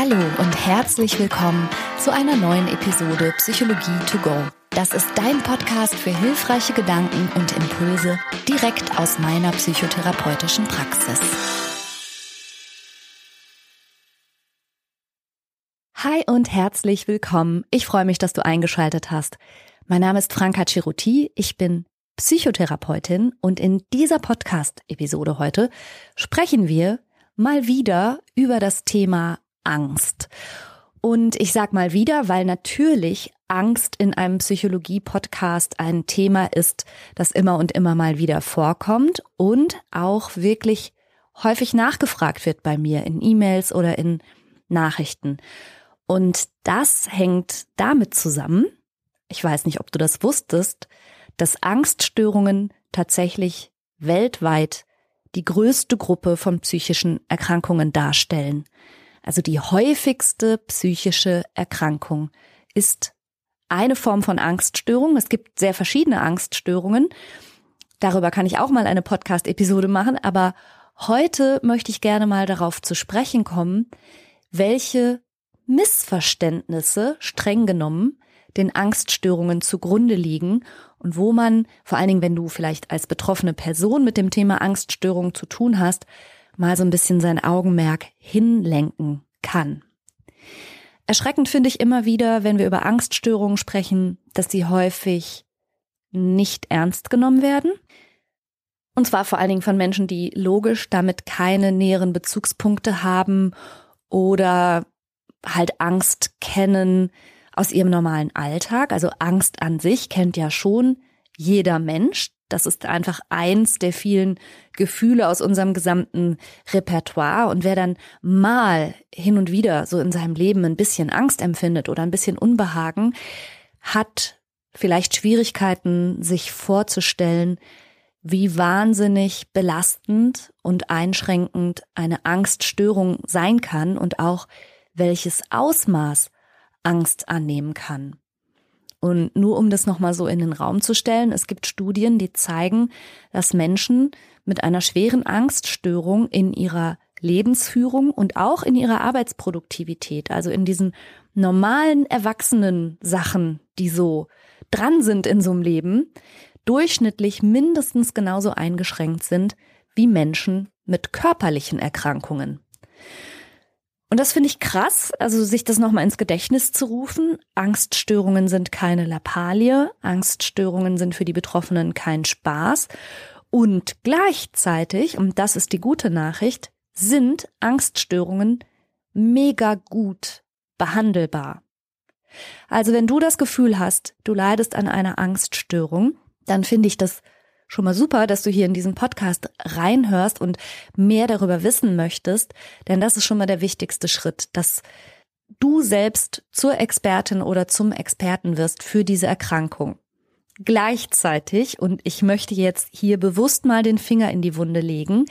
Hallo und herzlich willkommen zu einer neuen Episode Psychologie to go. Das ist dein Podcast für hilfreiche Gedanken und Impulse direkt aus meiner psychotherapeutischen Praxis. Hi und herzlich willkommen. Ich freue mich, dass du eingeschaltet hast. Mein Name ist Franka Ceruti. Ich bin Psychotherapeutin und in dieser Podcast-Episode heute sprechen wir mal wieder über das Thema Angst. Und ich sag mal wieder, weil natürlich Angst in einem Psychologie-Podcast ein Thema ist, das immer und immer mal wieder vorkommt und auch wirklich häufig nachgefragt wird bei mir in E-Mails oder in Nachrichten. Und das hängt damit zusammen, ich weiß nicht, ob du das wusstest, dass Angststörungen tatsächlich weltweit die größte Gruppe von psychischen Erkrankungen darstellen. Also die häufigste psychische Erkrankung ist eine Form von Angststörung. Es gibt sehr verschiedene Angststörungen. Darüber kann ich auch mal eine Podcast-Episode machen, aber heute möchte ich gerne mal darauf zu sprechen kommen, welche Missverständnisse streng genommen den Angststörungen zugrunde liegen und wo man, vor allen Dingen, wenn du vielleicht als betroffene Person mit dem Thema Angststörung zu tun hast, mal so ein bisschen sein Augenmerk hinlenken kann. Erschreckend finde ich immer wieder, wenn wir über Angststörungen sprechen, dass sie häufig nicht ernst genommen werden. Und zwar vor allen Dingen von Menschen, die logisch damit keine näheren Bezugspunkte haben oder halt Angst kennen aus ihrem normalen Alltag. Also Angst an sich kennt ja schon jeder Mensch. Das ist einfach eins der vielen Gefühle aus unserem gesamten Repertoire. Und wer dann mal hin und wieder so in seinem Leben ein bisschen Angst empfindet oder ein bisschen Unbehagen, hat vielleicht Schwierigkeiten, sich vorzustellen, wie wahnsinnig belastend und einschränkend eine Angststörung sein kann und auch welches Ausmaß Angst annehmen kann. Und nur um das nochmal so in den Raum zu stellen, es gibt Studien, die zeigen, dass Menschen mit einer schweren Angststörung in ihrer Lebensführung und auch in ihrer Arbeitsproduktivität, also in diesen normalen erwachsenen Sachen, die so dran sind in so einem Leben, durchschnittlich mindestens genauso eingeschränkt sind wie Menschen mit körperlichen Erkrankungen. Und das finde ich krass, also sich das nochmal ins Gedächtnis zu rufen. Angststörungen sind keine Lappalie, Angststörungen sind für die Betroffenen kein Spaß. Und gleichzeitig, und das ist die gute Nachricht, sind Angststörungen mega gut behandelbar. Also wenn du das Gefühl hast, du leidest an einer Angststörung, dann finde ich das schon mal super, dass du hier in diesen Podcast reinhörst und mehr darüber wissen möchtest, denn das ist schon mal der wichtigste Schritt, dass du selbst zur Expertin oder zum Experten wirst für diese Erkrankung. Gleichzeitig, und ich möchte jetzt hier bewusst mal den Finger in die Wunde legen,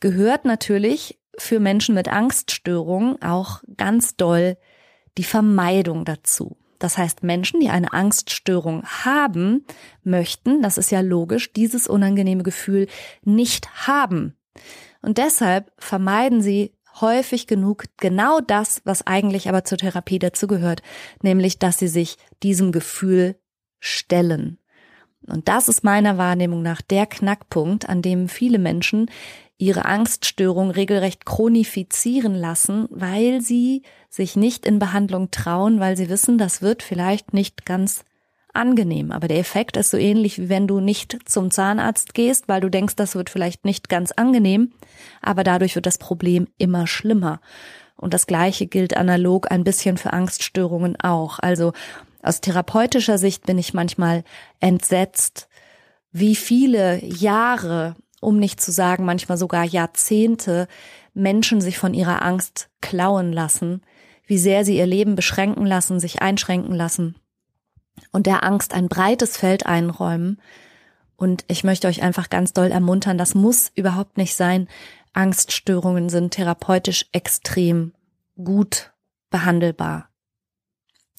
gehört natürlich für Menschen mit Angststörungen auch ganz doll die Vermeidung dazu. Das heißt, Menschen, die eine Angststörung haben, möchten, das ist ja logisch, dieses unangenehme Gefühl nicht haben. Und deshalb vermeiden sie häufig genug genau das, was eigentlich aber zur Therapie dazugehört, nämlich, dass sie sich diesem Gefühl stellen. Und das ist meiner Wahrnehmung nach der Knackpunkt, an dem viele Menschen ihre Angststörung regelrecht chronifizieren lassen, weil sie sich nicht in Behandlung trauen, weil sie wissen, das wird vielleicht nicht ganz angenehm. Aber der Effekt ist so ähnlich, wie wenn du nicht zum Zahnarzt gehst, weil du denkst, das wird vielleicht nicht ganz angenehm, aber dadurch wird das Problem immer schlimmer. Und das Gleiche gilt analog ein bisschen für Angststörungen auch. Also aus therapeutischer Sicht bin ich manchmal entsetzt, wie viele Jahre um nicht zu sagen manchmal sogar Jahrzehnte Menschen sich von ihrer Angst klauen lassen, wie sehr sie ihr Leben beschränken lassen, sich einschränken lassen und der Angst ein breites Feld einräumen. Und ich möchte euch einfach ganz doll ermuntern, das muss überhaupt nicht sein. Angststörungen sind therapeutisch extrem gut behandelbar.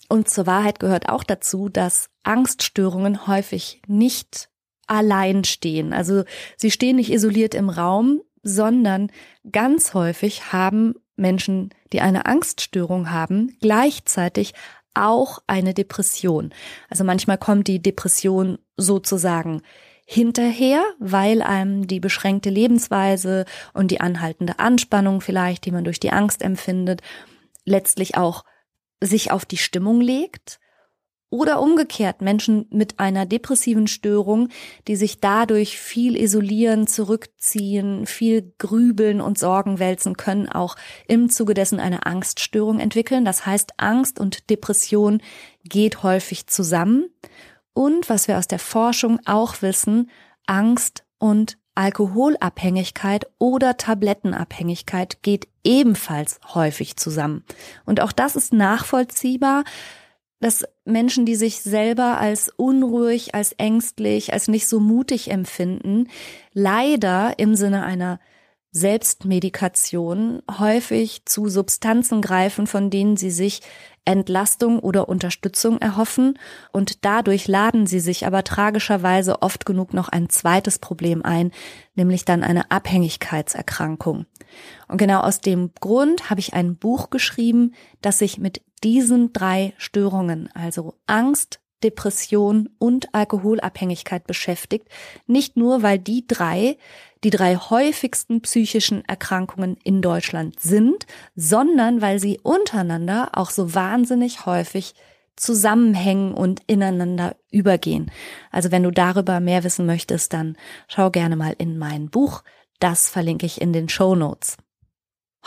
Und zur Wahrheit gehört auch dazu, dass Angststörungen häufig nicht allein stehen. Also sie stehen nicht isoliert im Raum, sondern ganz häufig haben Menschen, die eine Angststörung haben, gleichzeitig auch eine Depression. Also manchmal kommt die Depression sozusagen hinterher, weil einem die beschränkte Lebensweise und die anhaltende Anspannung vielleicht, die man durch die Angst empfindet, letztlich auch sich auf die Stimmung legt. Oder umgekehrt Menschen mit einer depressiven Störung, die sich dadurch viel isolieren, zurückziehen, viel grübeln und Sorgen wälzen können, auch im Zuge dessen eine Angststörung entwickeln. Das heißt, Angst und Depression geht häufig zusammen. Und was wir aus der Forschung auch wissen, Angst und Alkoholabhängigkeit oder Tablettenabhängigkeit geht ebenfalls häufig zusammen. Und auch das ist nachvollziehbar, dass Menschen, die sich selber als unruhig, als ängstlich, als nicht so mutig empfinden, leider im Sinne einer Selbstmedikation häufig zu Substanzen greifen, von denen sie sich Entlastung oder Unterstützung erhoffen und dadurch laden sie sich aber tragischerweise oft genug noch ein zweites Problem ein, nämlich dann eine Abhängigkeitserkrankung. Und genau aus dem Grund habe ich ein Buch geschrieben, das sich mit diesen drei Störungen, also Angst, Depression und Alkoholabhängigkeit beschäftigt, nicht nur weil die drei die drei häufigsten psychischen Erkrankungen in Deutschland sind, sondern weil sie untereinander auch so wahnsinnig häufig zusammenhängen und ineinander übergehen. Also wenn du darüber mehr wissen möchtest, dann schau gerne mal in mein Buch. Das verlinke ich in den Show Notes.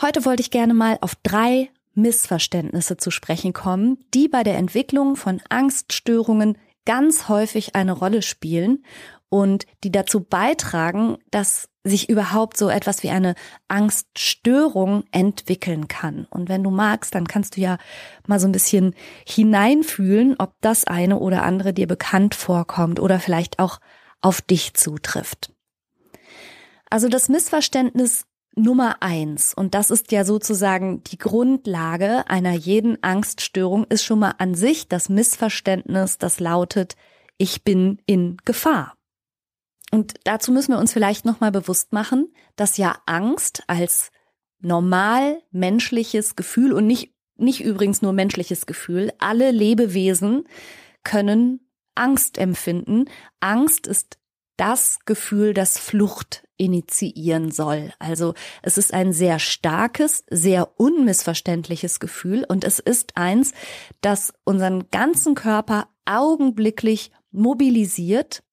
Heute wollte ich gerne mal auf drei Missverständnisse zu sprechen kommen, die bei der Entwicklung von Angststörungen ganz häufig eine Rolle spielen und die dazu beitragen, dass sich überhaupt so etwas wie eine Angststörung entwickeln kann. Und wenn du magst, dann kannst du ja mal so ein bisschen hineinfühlen, ob das eine oder andere dir bekannt vorkommt oder vielleicht auch auf dich zutrifft. Also das Missverständnis Nummer eins, und das ist ja sozusagen die Grundlage einer jeden Angststörung, ist schon mal an sich das Missverständnis, das lautet, ich bin in Gefahr. Und dazu müssen wir uns vielleicht nochmal bewusst machen, dass ja Angst als normal menschliches Gefühl und nicht, nicht übrigens nur menschliches Gefühl, alle Lebewesen können Angst empfinden. Angst ist das Gefühl, das Flucht initiieren soll. Also es ist ein sehr starkes, sehr unmissverständliches Gefühl und es ist eins, das unseren ganzen Körper augenblicklich mobilisiert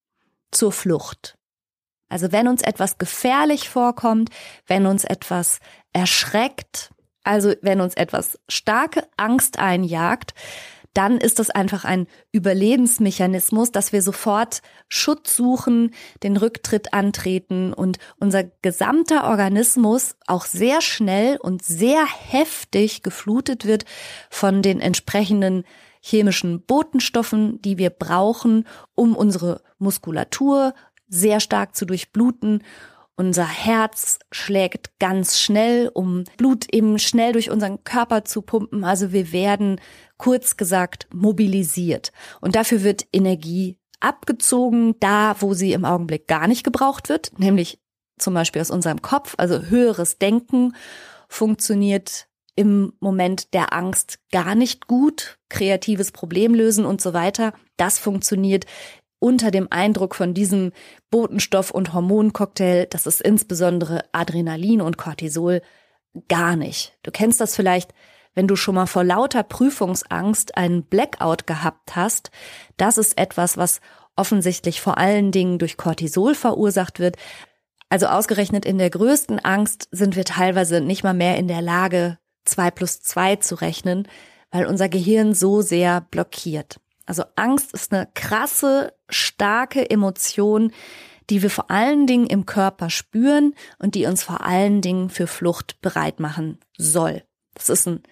zur Flucht. Also wenn uns etwas gefährlich vorkommt, wenn uns etwas erschreckt, also wenn uns etwas starke Angst einjagt, dann ist das einfach ein Überlebensmechanismus, dass wir sofort Schutz suchen, den Rücktritt antreten und unser gesamter Organismus auch sehr schnell und sehr heftig geflutet wird von den entsprechenden chemischen Botenstoffen, die wir brauchen, um unsere Muskulatur sehr stark zu durchbluten. Unser Herz schlägt ganz schnell, um Blut eben schnell durch unseren Körper zu pumpen. Also wir werden kurz gesagt mobilisiert. Und dafür wird Energie abgezogen, da wo sie im Augenblick gar nicht gebraucht wird, nämlich zum Beispiel aus unserem Kopf. Also höheres Denken funktioniert im Moment der Angst gar nicht gut, kreatives Problem lösen und so weiter. Das funktioniert unter dem Eindruck von diesem Botenstoff- und Hormoncocktail, das ist insbesondere Adrenalin und Cortisol, gar nicht. Du kennst das vielleicht, wenn du schon mal vor lauter Prüfungsangst einen Blackout gehabt hast. Das ist etwas, was offensichtlich vor allen Dingen durch Cortisol verursacht wird. Also ausgerechnet in der größten Angst sind wir teilweise nicht mal mehr in der Lage, zwei plus zwei zu rechnen, weil unser Gehirn so sehr blockiert. Also Angst ist eine krasse, starke Emotion, die wir vor allen Dingen im Körper spüren und die uns vor allen Dingen für Flucht bereit machen soll. Das ist ein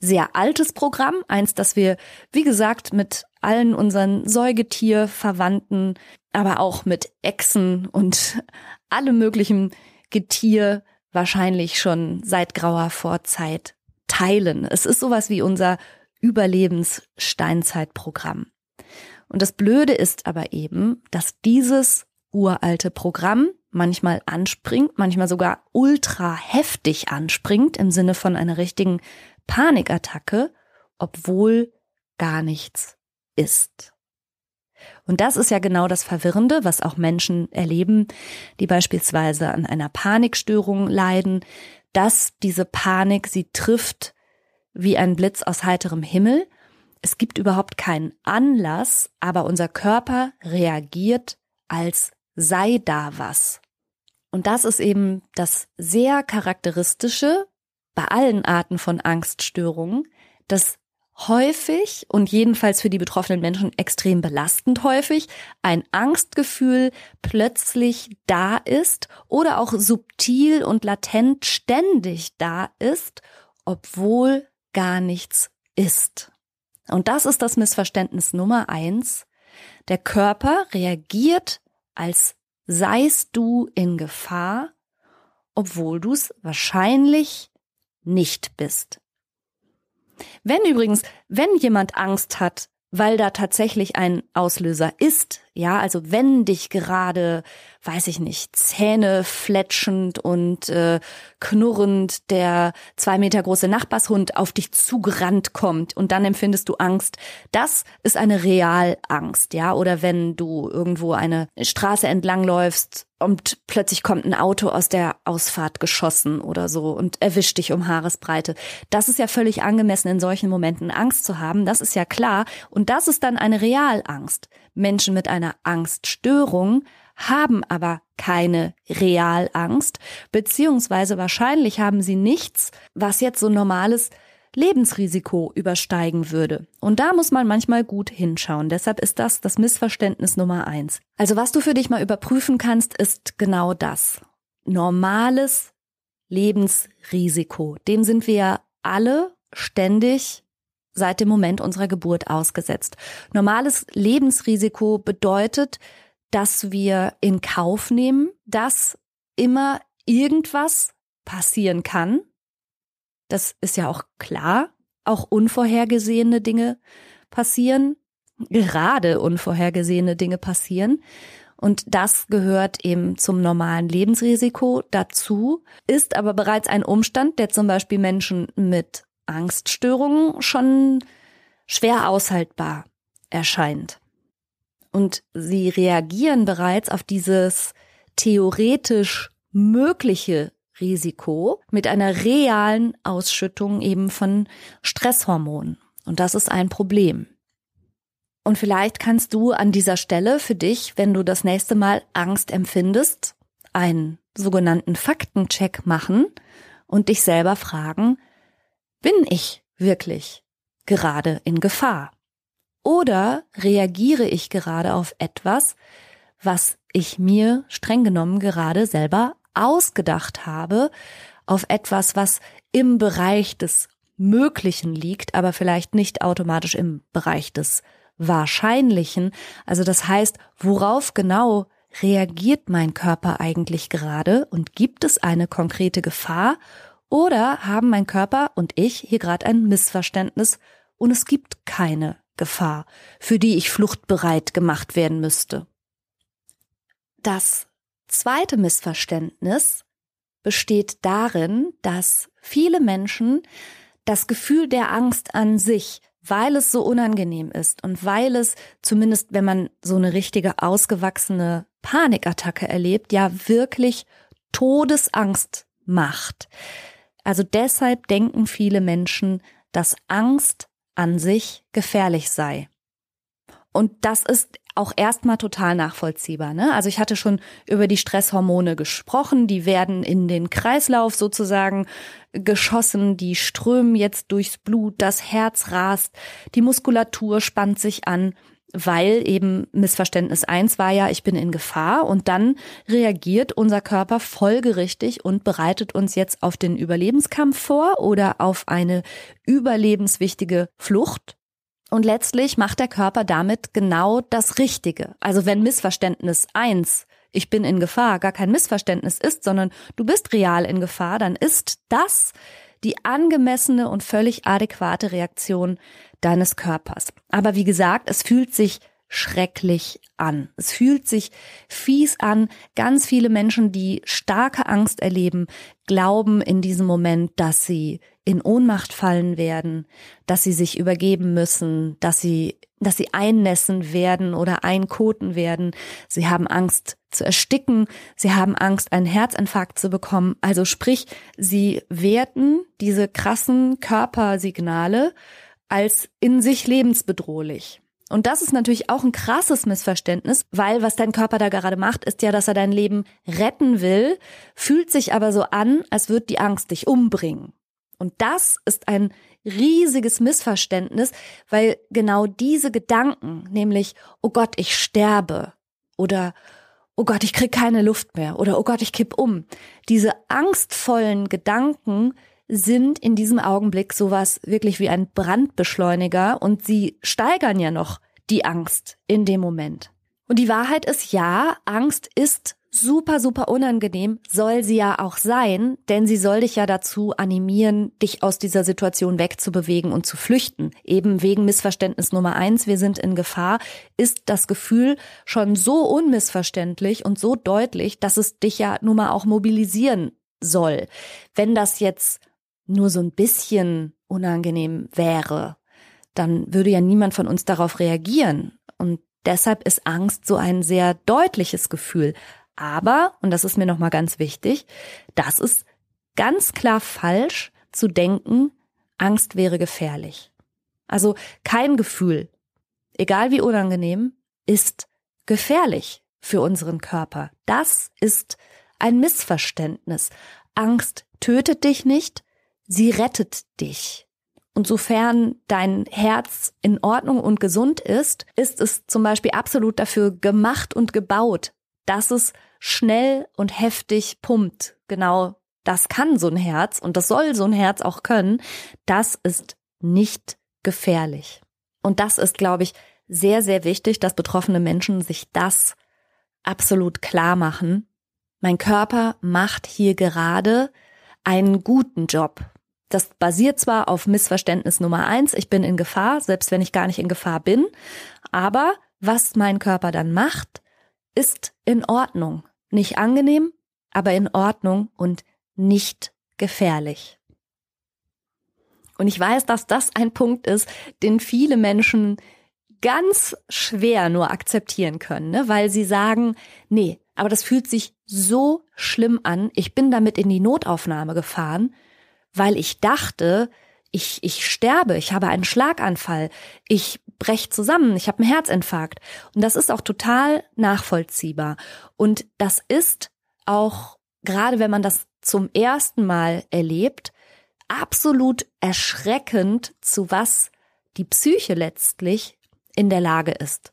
sehr altes Programm, eins, das wir, wie gesagt, mit allen unseren Säugetierverwandten, aber auch mit Echsen und allem möglichen Getier wahrscheinlich schon seit grauer Vorzeit teilen. Es ist sowas wie unser Überlebenssteinzeitprogramm. Und das Blöde ist aber eben, dass dieses uralte Programm manchmal anspringt, manchmal sogar ultra heftig anspringt im Sinne von einer richtigen Panikattacke, obwohl gar nichts ist. Und das ist ja genau das Verwirrende, was auch Menschen erleben, die beispielsweise an einer Panikstörung leiden, dass diese Panik sie trifft wie ein Blitz aus heiterem Himmel. Es gibt überhaupt keinen Anlass, aber unser Körper reagiert, als sei da was. Und das ist eben das sehr charakteristische bei allen Arten von Angststörungen, dass häufig und jedenfalls für die betroffenen Menschen extrem belastend häufig ein Angstgefühl plötzlich da ist oder auch subtil und latent ständig da ist, obwohl gar nichts ist. Und das ist das Missverständnis Nummer eins. Der Körper reagiert, als seist du in Gefahr, obwohl du es wahrscheinlich nicht bist. Wenn übrigens, wenn jemand Angst hat, weil da tatsächlich ein Auslöser ist, ja, also wenn dich gerade, weiß ich nicht, Zähne fletschend und äh, knurrend der zwei Meter große Nachbarshund auf dich zugerannt kommt und dann empfindest du Angst, das ist eine Realangst, ja, oder wenn du irgendwo eine Straße entlangläufst und plötzlich kommt ein Auto aus der Ausfahrt geschossen oder so und erwischt dich um Haaresbreite. Das ist ja völlig angemessen, in solchen Momenten Angst zu haben. Das ist ja klar. Und das ist dann eine Realangst. Menschen mit einer Angststörung haben aber keine Realangst, beziehungsweise wahrscheinlich haben sie nichts, was jetzt so normales Lebensrisiko übersteigen würde. Und da muss man manchmal gut hinschauen. Deshalb ist das das Missverständnis Nummer eins. Also was du für dich mal überprüfen kannst, ist genau das. Normales Lebensrisiko. Dem sind wir alle ständig seit dem Moment unserer Geburt ausgesetzt. Normales Lebensrisiko bedeutet, dass wir in Kauf nehmen, dass immer irgendwas passieren kann, das ist ja auch klar. Auch unvorhergesehene Dinge passieren. Gerade unvorhergesehene Dinge passieren. Und das gehört eben zum normalen Lebensrisiko dazu, ist aber bereits ein Umstand, der zum Beispiel Menschen mit Angststörungen schon schwer aushaltbar erscheint. Und sie reagieren bereits auf dieses theoretisch mögliche Risiko mit einer realen Ausschüttung eben von Stresshormonen. Und das ist ein Problem. Und vielleicht kannst du an dieser Stelle für dich, wenn du das nächste Mal Angst empfindest, einen sogenannten Faktencheck machen und dich selber fragen, bin ich wirklich gerade in Gefahr? Oder reagiere ich gerade auf etwas, was ich mir streng genommen gerade selber ausgedacht habe auf etwas, was im Bereich des Möglichen liegt, aber vielleicht nicht automatisch im Bereich des Wahrscheinlichen. Also das heißt, worauf genau reagiert mein Körper eigentlich gerade und gibt es eine konkrete Gefahr oder haben mein Körper und ich hier gerade ein Missverständnis und es gibt keine Gefahr, für die ich fluchtbereit gemacht werden müsste. Das zweite Missverständnis besteht darin, dass viele Menschen das Gefühl der Angst an sich, weil es so unangenehm ist und weil es zumindest, wenn man so eine richtige ausgewachsene Panikattacke erlebt, ja wirklich Todesangst macht. Also deshalb denken viele Menschen, dass Angst an sich gefährlich sei. Und das ist auch erstmal total nachvollziehbar. Ne? Also ich hatte schon über die Stresshormone gesprochen, die werden in den Kreislauf sozusagen geschossen, die strömen jetzt durchs Blut, das Herz rast, die Muskulatur spannt sich an, weil eben Missverständnis eins war ja, ich bin in Gefahr und dann reagiert unser Körper folgerichtig und bereitet uns jetzt auf den Überlebenskampf vor oder auf eine überlebenswichtige Flucht und letztlich macht der Körper damit genau das Richtige. Also wenn Missverständnis eins, ich bin in Gefahr, gar kein Missverständnis ist, sondern du bist real in Gefahr, dann ist das die angemessene und völlig adäquate Reaktion deines Körpers. Aber wie gesagt, es fühlt sich schrecklich an. Es fühlt sich fies an. Ganz viele Menschen, die starke Angst erleben, glauben in diesem Moment, dass sie in Ohnmacht fallen werden, dass sie sich übergeben müssen, dass sie, dass sie einnässen werden oder einkoten werden. Sie haben Angst zu ersticken. Sie haben Angst, einen Herzinfarkt zu bekommen. Also sprich, sie werten diese krassen Körpersignale als in sich lebensbedrohlich. Und das ist natürlich auch ein krasses Missverständnis, weil was dein Körper da gerade macht, ist ja, dass er dein Leben retten will, fühlt sich aber so an, als würde die Angst dich umbringen. Und das ist ein riesiges Missverständnis, weil genau diese Gedanken, nämlich, oh Gott, ich sterbe oder oh Gott, ich krieg keine Luft mehr oder oh Gott, ich kipp um, diese angstvollen Gedanken sind in diesem Augenblick sowas wirklich wie ein Brandbeschleuniger und sie steigern ja noch die Angst in dem Moment. Und die Wahrheit ist ja, Angst ist super, super unangenehm, soll sie ja auch sein, denn sie soll dich ja dazu animieren, dich aus dieser Situation wegzubewegen und zu flüchten. Eben wegen Missverständnis Nummer eins, wir sind in Gefahr, ist das Gefühl schon so unmissverständlich und so deutlich, dass es dich ja nun mal auch mobilisieren soll. Wenn das jetzt nur so ein bisschen unangenehm wäre, dann würde ja niemand von uns darauf reagieren. Und deshalb ist Angst so ein sehr deutliches Gefühl. Aber, und das ist mir nochmal ganz wichtig, das ist ganz klar falsch zu denken, Angst wäre gefährlich. Also kein Gefühl, egal wie unangenehm, ist gefährlich für unseren Körper. Das ist ein Missverständnis. Angst tötet dich nicht, sie rettet dich. Und sofern dein Herz in Ordnung und gesund ist, ist es zum Beispiel absolut dafür gemacht und gebaut, dass es schnell und heftig pumpt. Genau das kann so ein Herz und das soll so ein Herz auch können. Das ist nicht gefährlich. Und das ist, glaube ich, sehr, sehr wichtig, dass betroffene Menschen sich das absolut klar machen. Mein Körper macht hier gerade einen guten Job. Das basiert zwar auf Missverständnis Nummer eins, ich bin in Gefahr, selbst wenn ich gar nicht in Gefahr bin, aber was mein Körper dann macht, ist in Ordnung. Nicht angenehm, aber in Ordnung und nicht gefährlich. Und ich weiß, dass das ein Punkt ist, den viele Menschen ganz schwer nur akzeptieren können, ne? weil sie sagen, nee, aber das fühlt sich so schlimm an. Ich bin damit in die Notaufnahme gefahren weil ich dachte, ich, ich sterbe, ich habe einen Schlaganfall, ich brech zusammen, ich habe einen Herzinfarkt. Und das ist auch total nachvollziehbar. Und das ist auch, gerade wenn man das zum ersten Mal erlebt, absolut erschreckend, zu was die Psyche letztlich in der Lage ist.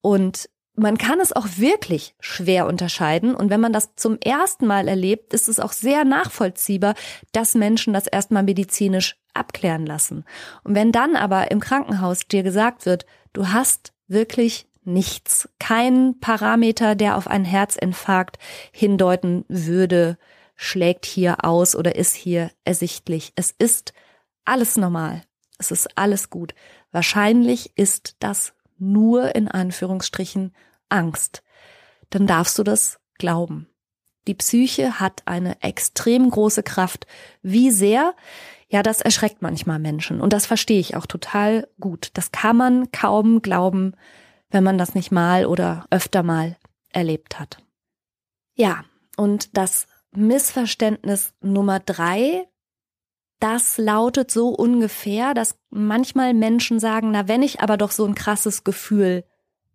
Und man kann es auch wirklich schwer unterscheiden. Und wenn man das zum ersten Mal erlebt, ist es auch sehr nachvollziehbar, dass Menschen das erstmal medizinisch abklären lassen. Und wenn dann aber im Krankenhaus dir gesagt wird, du hast wirklich nichts, kein Parameter, der auf einen Herzinfarkt hindeuten würde, schlägt hier aus oder ist hier ersichtlich. Es ist alles normal. Es ist alles gut. Wahrscheinlich ist das nur in Anführungsstrichen Angst, dann darfst du das glauben. Die Psyche hat eine extrem große Kraft. Wie sehr? Ja, das erschreckt manchmal Menschen. Und das verstehe ich auch total gut. Das kann man kaum glauben, wenn man das nicht mal oder öfter mal erlebt hat. Ja, und das Missverständnis Nummer drei, das lautet so ungefähr, dass manchmal Menschen sagen, na, wenn ich aber doch so ein krasses Gefühl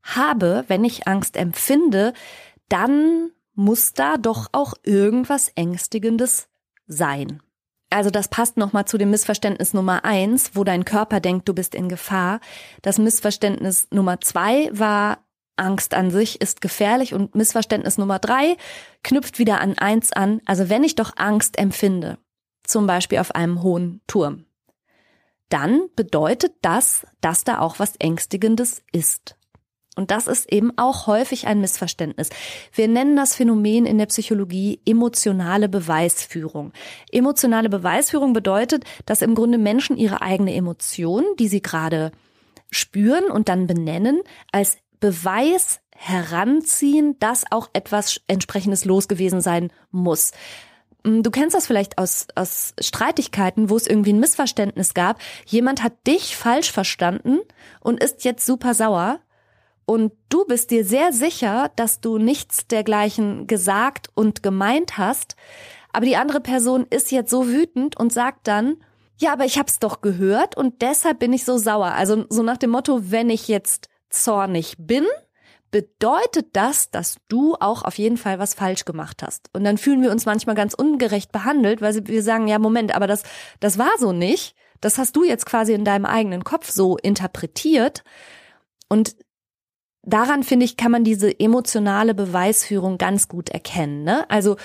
habe, wenn ich Angst empfinde, dann muss da doch auch irgendwas Ängstigendes sein. Also das passt nochmal zu dem Missverständnis Nummer eins, wo dein Körper denkt, du bist in Gefahr. Das Missverständnis Nummer zwei war, Angst an sich ist gefährlich und Missverständnis Nummer drei knüpft wieder an eins an. Also wenn ich doch Angst empfinde, zum Beispiel auf einem hohen Turm, dann bedeutet das, dass da auch was Ängstigendes ist. Und das ist eben auch häufig ein Missverständnis. Wir nennen das Phänomen in der Psychologie emotionale Beweisführung. Emotionale Beweisführung bedeutet, dass im Grunde Menschen ihre eigene Emotion, die sie gerade spüren und dann benennen, als Beweis heranziehen, dass auch etwas entsprechendes los gewesen sein muss. Mm, du kennst das vielleicht aus, aus Streitigkeiten, wo es irgendwie ein Missverständnis gab. Jemand hat dich falsch verstanden und ist jetzt super sauer. Und du bist dir sehr sicher, dass du nichts dergleichen gesagt und gemeint hast. Aber die andere Person ist jetzt so wütend und sagt dann, ja, aber ich hab's doch gehört und deshalb bin ich so sauer. Also so nach dem Motto, wenn ich jetzt zornig bin, bedeutet das, dass du auch auf jeden Fall was falsch gemacht hast. Und dann fühlen wir uns manchmal ganz ungerecht behandelt, weil wir sagen, ja, Moment, aber das, das war so nicht. Das hast du jetzt quasi in deinem eigenen Kopf so interpretiert. Und daran, finde ich, kann man diese emotionale Beweisführung ganz gut erkennen. Ne? Also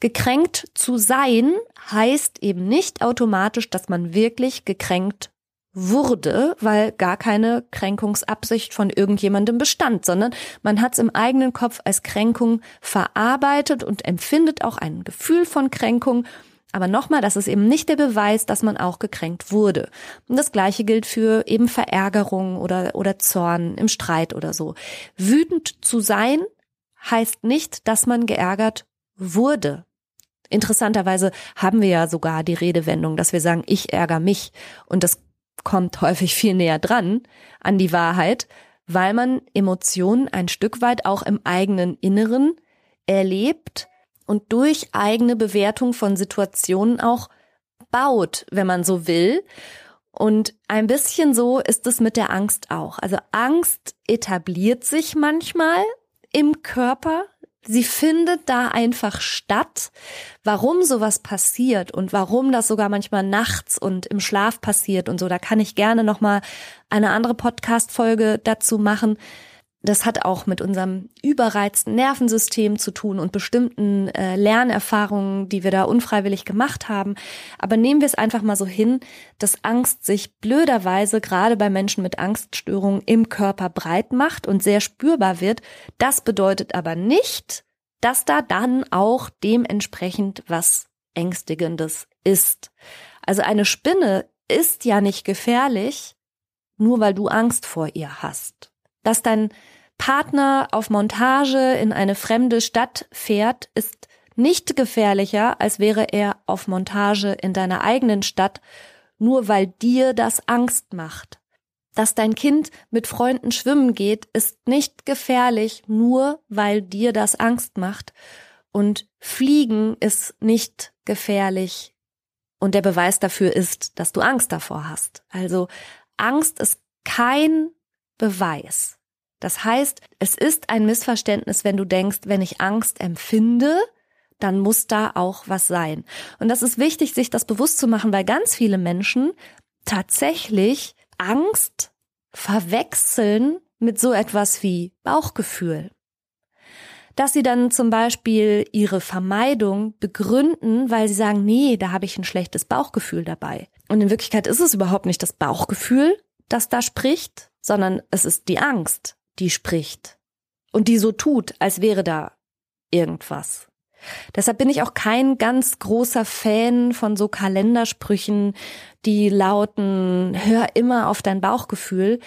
gekränkt zu sein heißt eben nicht automatisch, dass man wirklich gekränkt wurde, weil gar keine Kränkungsabsicht von irgendjemandem bestand, sondern man hat es im eigenen Kopf als Kränkung verarbeitet und empfindet auch ein Gefühl von Kränkung. Aber nochmal, das ist eben nicht der Beweis, dass man auch gekränkt wurde. Und das Gleiche gilt für eben Verärgerung oder, oder Zorn im Streit oder so. Wütend zu sein heißt nicht, dass man geärgert wurde. Interessanterweise haben wir ja sogar die Redewendung, dass wir sagen, ich ärgere mich. Und das kommt häufig viel näher dran an die Wahrheit, weil man Emotionen ein Stück weit auch im eigenen Inneren erlebt und durch eigene Bewertung von Situationen auch baut, wenn man so will. Und ein bisschen so ist es mit der Angst auch. Also Angst etabliert sich manchmal im Körper, Sie findet da einfach statt. Warum sowas passiert und warum das sogar manchmal nachts und im Schlaf passiert und so, da kann ich gerne noch mal eine andere Podcast Folge dazu machen. Das hat auch mit unserem überreizten Nervensystem zu tun und bestimmten äh, Lernerfahrungen, die wir da unfreiwillig gemacht haben. Aber nehmen wir es einfach mal so hin, dass Angst sich blöderweise gerade bei Menschen mit Angststörungen im Körper breit macht und sehr spürbar wird. Das bedeutet aber nicht, dass da dann auch dementsprechend was Ängstigendes ist. Also eine Spinne ist ja nicht gefährlich, nur weil du Angst vor ihr hast. Dass dein Partner auf Montage in eine fremde Stadt fährt, ist nicht gefährlicher, als wäre er auf Montage in deiner eigenen Stadt, nur weil dir das Angst macht. Dass dein Kind mit Freunden schwimmen geht, ist nicht gefährlich, nur weil dir das Angst macht. Und Fliegen ist nicht gefährlich. Und der Beweis dafür ist, dass du Angst davor hast. Also Angst ist kein Beweis. Das heißt, es ist ein Missverständnis, wenn du denkst, wenn ich Angst empfinde, dann muss da auch was sein. Und das ist wichtig, sich das bewusst zu machen, weil ganz viele Menschen tatsächlich Angst verwechseln mit so etwas wie Bauchgefühl. Dass sie dann zum Beispiel ihre Vermeidung begründen, weil sie sagen, nee, da habe ich ein schlechtes Bauchgefühl dabei. Und in Wirklichkeit ist es überhaupt nicht das Bauchgefühl, das da spricht, sondern es ist die Angst, die spricht und die so tut, als wäre da irgendwas. Deshalb bin ich auch kein ganz großer Fan von so Kalendersprüchen, die lauten, hör immer auf dein Bauchgefühl,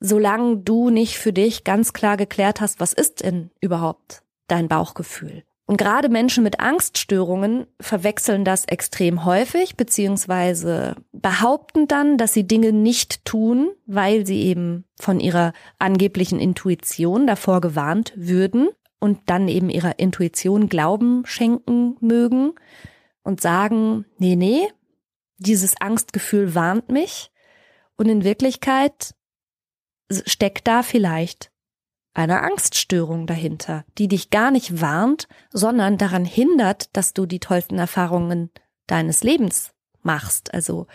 solange du nicht für dich ganz klar geklärt hast, was ist denn überhaupt dein Bauchgefühl. Und gerade Menschen mit Angststörungen verwechseln das extrem häufig, beziehungsweise behaupten dann, dass sie Dinge nicht tun, weil sie eben von ihrer angeblichen Intuition davor gewarnt würden und dann eben ihrer Intuition Glauben schenken mögen und sagen, nee, nee, dieses Angstgefühl warnt mich. Und in Wirklichkeit steckt da vielleicht eine Angststörung dahinter, die dich gar nicht warnt, sondern daran hindert, dass du die tollsten Erfahrungen deines Lebens machst. Also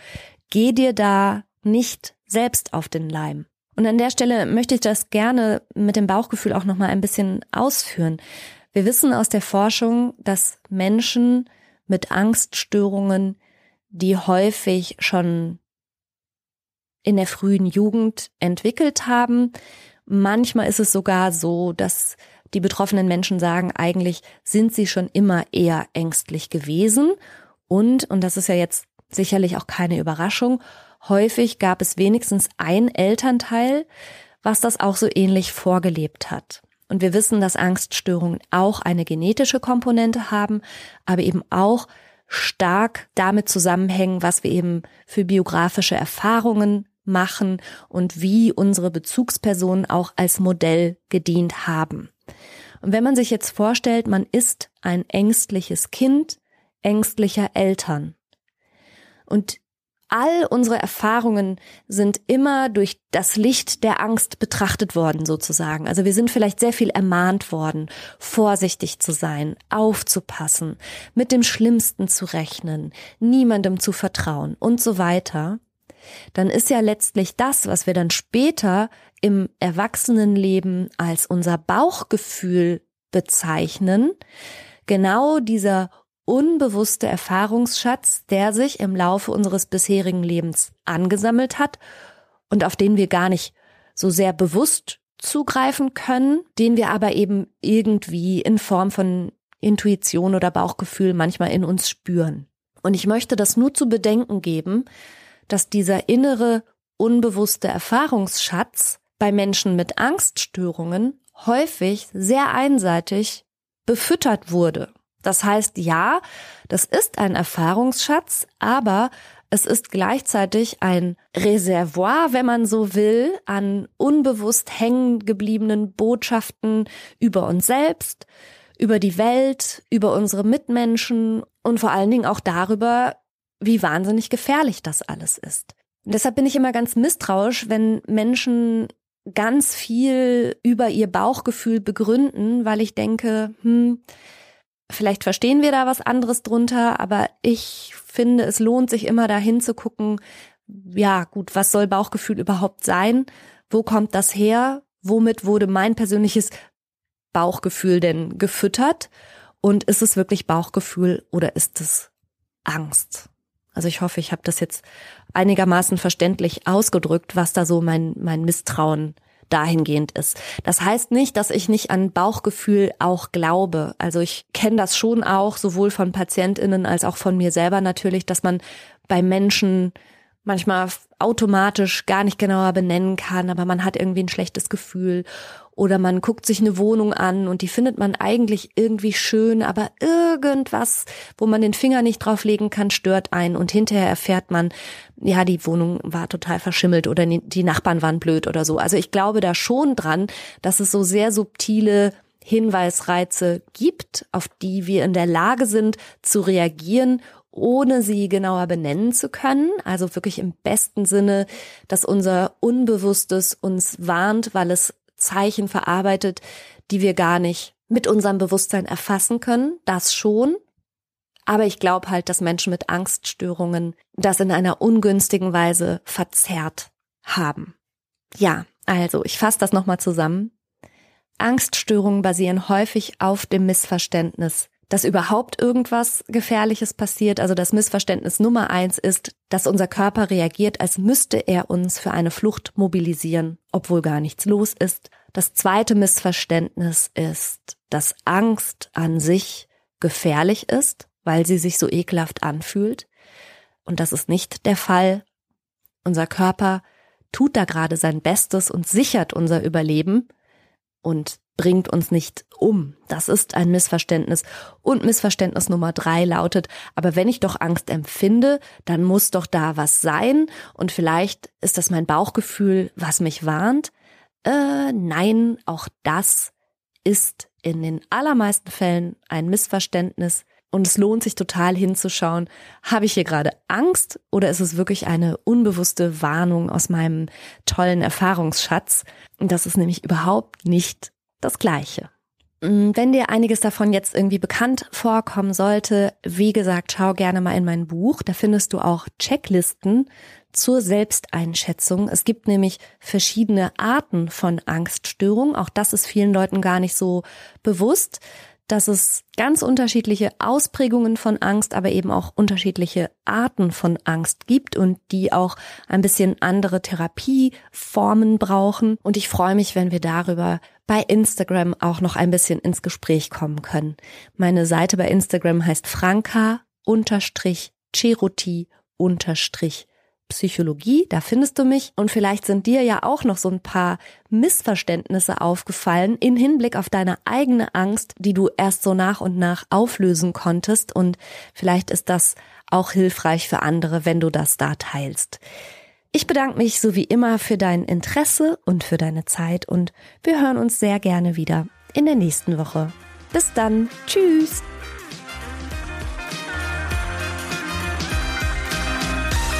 geh dir da nicht selbst auf den Leim. Und an der Stelle möchte ich das gerne mit dem Bauchgefühl auch noch mal ein bisschen ausführen. Wir wissen aus der Forschung, dass Menschen mit Angststörungen, die häufig schon in der frühen Jugend entwickelt haben, Manchmal ist es sogar so, dass die betroffenen Menschen sagen, eigentlich sind sie schon immer eher ängstlich gewesen. Und, und das ist ja jetzt sicherlich auch keine Überraschung, häufig gab es wenigstens ein Elternteil, was das auch so ähnlich vorgelebt hat. Und wir wissen, dass Angststörungen auch eine genetische Komponente haben, aber eben auch stark damit zusammenhängen, was wir eben für biografische Erfahrungen machen und wie unsere Bezugspersonen auch als Modell gedient haben. Und wenn man sich jetzt vorstellt, man ist ein ängstliches Kind ängstlicher Eltern und all unsere Erfahrungen sind immer durch das Licht der Angst betrachtet worden, sozusagen. Also wir sind vielleicht sehr viel ermahnt worden, vorsichtig zu sein, aufzupassen, mit dem Schlimmsten zu rechnen, niemandem zu vertrauen und so weiter. Dann ist ja letztlich das, was wir dann später im Erwachsenenleben als unser Bauchgefühl bezeichnen, genau dieser unbewusste Erfahrungsschatz, der sich im Laufe unseres bisherigen Lebens angesammelt hat und auf den wir gar nicht so sehr bewusst zugreifen können, den wir aber eben irgendwie in Form von Intuition oder Bauchgefühl manchmal in uns spüren. Und ich möchte das nur zu bedenken geben, dass dieser innere, unbewusste Erfahrungsschatz bei Menschen mit Angststörungen häufig sehr einseitig befüttert wurde. Das heißt, ja, das ist ein Erfahrungsschatz, aber es ist gleichzeitig ein Reservoir, wenn man so will, an unbewusst hängen gebliebenen Botschaften über uns selbst, über die Welt, über unsere Mitmenschen und vor allen Dingen auch darüber, wie wahnsinnig gefährlich das alles ist. Und deshalb bin ich immer ganz misstrauisch, wenn Menschen ganz viel über ihr Bauchgefühl begründen, weil ich denke, hm, Vielleicht verstehen wir da was anderes drunter, aber ich finde, es lohnt sich immer dahin zu gucken, ja, gut, was soll Bauchgefühl überhaupt sein? Wo kommt das her? Womit wurde mein persönliches Bauchgefühl denn gefüttert? Und ist es wirklich Bauchgefühl oder ist es Angst? Also ich hoffe, ich habe das jetzt einigermaßen verständlich ausgedrückt, was da so mein, mein Misstrauen dahingehend ist. Das heißt nicht, dass ich nicht an Bauchgefühl auch glaube. Also ich kenne das schon auch, sowohl von Patientinnen als auch von mir selber natürlich, dass man bei Menschen manchmal automatisch gar nicht genauer benennen kann, aber man hat irgendwie ein schlechtes Gefühl oder man guckt sich eine Wohnung an und die findet man eigentlich irgendwie schön, aber irgendwas, wo man den Finger nicht drauflegen kann, stört ein und hinterher erfährt man, ja, die Wohnung war total verschimmelt oder die Nachbarn waren blöd oder so. Also ich glaube da schon dran, dass es so sehr subtile Hinweisreize gibt, auf die wir in der Lage sind zu reagieren ohne sie genauer benennen zu können. Also wirklich im besten Sinne, dass unser Unbewusstes uns warnt, weil es Zeichen verarbeitet, die wir gar nicht mit unserem Bewusstsein erfassen können. Das schon. Aber ich glaube halt, dass Menschen mit Angststörungen das in einer ungünstigen Weise verzerrt haben. Ja, also ich fasse das nochmal zusammen. Angststörungen basieren häufig auf dem Missverständnis, dass überhaupt irgendwas Gefährliches passiert. Also das Missverständnis Nummer eins ist, dass unser Körper reagiert, als müsste er uns für eine Flucht mobilisieren, obwohl gar nichts los ist. Das zweite Missverständnis ist, dass Angst an sich gefährlich ist, weil sie sich so ekelhaft anfühlt. Und das ist nicht der Fall. Unser Körper tut da gerade sein Bestes und sichert unser Überleben. Und bringt uns nicht um. Das ist ein Missverständnis. Und Missverständnis Nummer drei lautet, aber wenn ich doch Angst empfinde, dann muss doch da was sein. Und vielleicht ist das mein Bauchgefühl, was mich warnt. Äh, nein, auch das ist in den allermeisten Fällen ein Missverständnis. Und es lohnt sich total hinzuschauen, habe ich hier gerade Angst oder ist es wirklich eine unbewusste Warnung aus meinem tollen Erfahrungsschatz? Das ist nämlich überhaupt nicht das Gleiche. Mm, wenn dir einiges davon jetzt irgendwie bekannt vorkommen sollte, wie gesagt, schau gerne mal in mein Buch. Da findest du auch Checklisten zur Selbsteinschätzung. Es gibt nämlich verschiedene Arten von Angststörungen. Auch das ist vielen Leuten gar nicht so bewusst dass es ganz unterschiedliche Ausprägungen von Angst, aber eben auch unterschiedliche Arten von Angst gibt und die auch ein bisschen andere Therapieformen brauchen. Und ich freue mich, wenn wir darüber bei Instagram auch noch ein bisschen ins Gespräch kommen können. Meine Seite bei Instagram heißt franka unterstrich Cheruti unterstrich Psychologie, da findest du mich. Und vielleicht sind dir ja auch noch so ein paar Missverständnisse aufgefallen in Hinblick auf deine eigene Angst, die du erst so nach und nach auflösen konntest. Und vielleicht ist das auch hilfreich für andere, wenn du das da teilst. Ich bedanke mich so wie immer für dein Interesse und für deine Zeit und wir hören uns sehr gerne wieder in der nächsten Woche. Bis dann. Tschüss.